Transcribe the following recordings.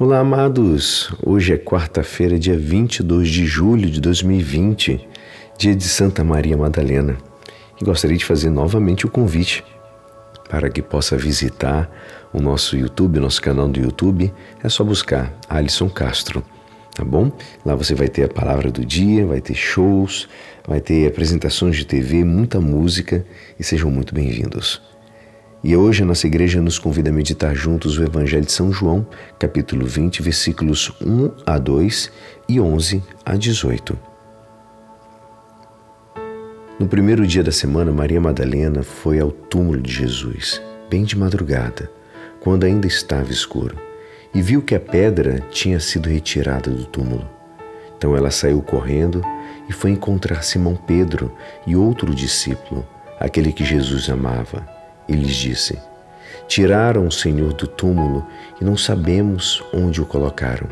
Olá, amados! Hoje é quarta-feira, dia 22 de julho de 2020, dia de Santa Maria Madalena. E gostaria de fazer novamente o convite para que possa visitar o nosso YouTube, nosso canal do YouTube. É só buscar Alisson Castro, tá bom? Lá você vai ter a palavra do dia, vai ter shows, vai ter apresentações de TV, muita música e sejam muito bem-vindos. E hoje a nossa igreja nos convida a meditar juntos o Evangelho de São João, capítulo 20, versículos 1 a 2 e 11 a 18. No primeiro dia da semana, Maria Madalena foi ao túmulo de Jesus, bem de madrugada, quando ainda estava escuro, e viu que a pedra tinha sido retirada do túmulo. Então ela saiu correndo e foi encontrar Simão Pedro e outro discípulo, aquele que Jesus amava e lhes disse: Tiraram o Senhor do túmulo e não sabemos onde o colocaram.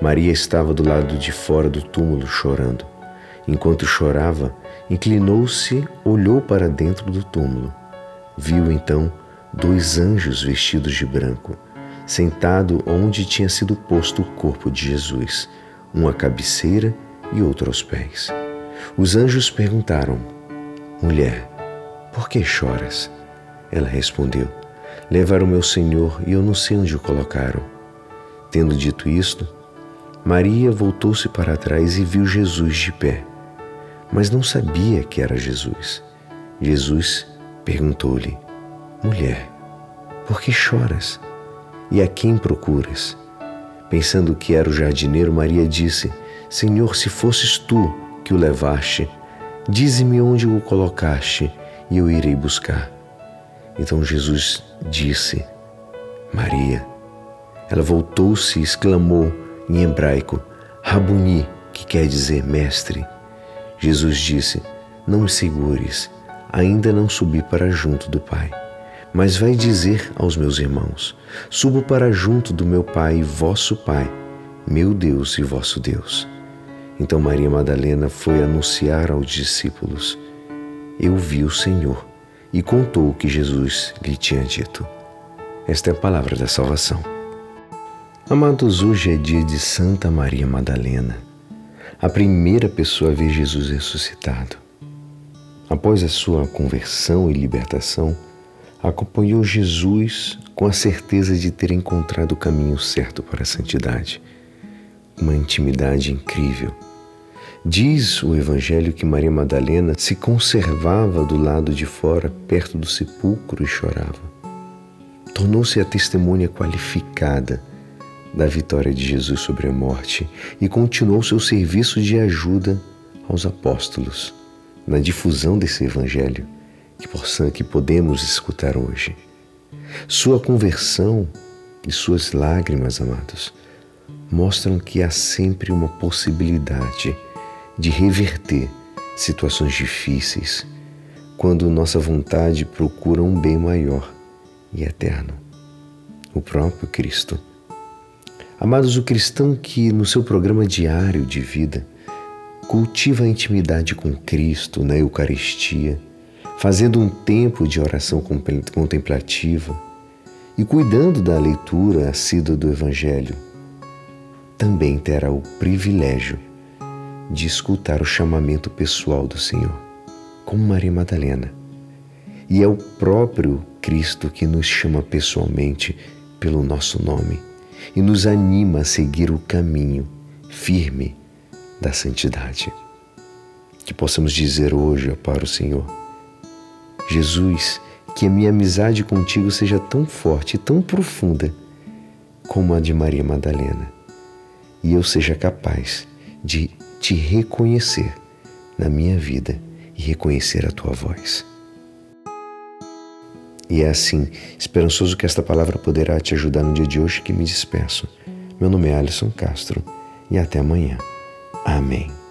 Maria estava do lado de fora do túmulo chorando. Enquanto chorava, inclinou-se, olhou para dentro do túmulo. Viu então dois anjos vestidos de branco, sentado onde tinha sido posto o corpo de Jesus, um à cabeceira e outro aos pés. Os anjos perguntaram: Mulher, por que choras? Ela respondeu: Levaram meu senhor e eu não sei onde o colocaram. Tendo dito isto, Maria voltou-se para trás e viu Jesus de pé, mas não sabia que era Jesus. Jesus perguntou-lhe: Mulher, por que choras? E a quem procuras? Pensando que era o jardineiro, Maria disse: Senhor, se fosses tu que o levaste, dize-me onde o colocaste e eu irei buscar. Então Jesus disse: Maria. Ela voltou-se e exclamou em hebraico: Rabuni, que quer dizer mestre. Jesus disse: Não me segures, ainda não subi para junto do Pai. Mas vai dizer aos meus irmãos: Subo para junto do meu Pai e vosso Pai, meu Deus e vosso Deus. Então Maria Madalena foi anunciar aos discípulos: Eu vi o Senhor e contou o que Jesus lhe tinha dito. Esta é a palavra da salvação. Amados, hoje é dia de Santa Maria Madalena, a primeira pessoa a ver Jesus ressuscitado. Após a sua conversão e libertação, acompanhou Jesus com a certeza de ter encontrado o caminho certo para a santidade. Uma intimidade incrível Diz o Evangelho que Maria Madalena se conservava do lado de fora, perto do sepulcro, e chorava. Tornou-se a testemunha qualificada da vitória de Jesus sobre a morte e continuou seu serviço de ajuda aos apóstolos na difusão desse Evangelho que, que podemos escutar hoje. Sua conversão e suas lágrimas, amados, mostram que há sempre uma possibilidade de reverter situações difíceis quando nossa vontade procura um bem maior e eterno, o próprio Cristo. Amados, o cristão que no seu programa diário de vida cultiva a intimidade com Cristo na Eucaristia, fazendo um tempo de oração contemplativa e cuidando da leitura assídua do Evangelho, também terá o privilégio de escutar o chamamento pessoal do Senhor, como Maria Madalena. E é o próprio Cristo que nos chama pessoalmente pelo nosso nome e nos anima a seguir o caminho firme da santidade. Que possamos dizer hoje para o Senhor: Jesus, que a minha amizade contigo seja tão forte e tão profunda como a de Maria Madalena, e eu seja capaz de te reconhecer na minha vida e reconhecer a tua voz. E é assim, esperançoso que esta palavra poderá te ajudar no dia de hoje que me despeço. Meu nome é Alisson Castro e até amanhã. Amém.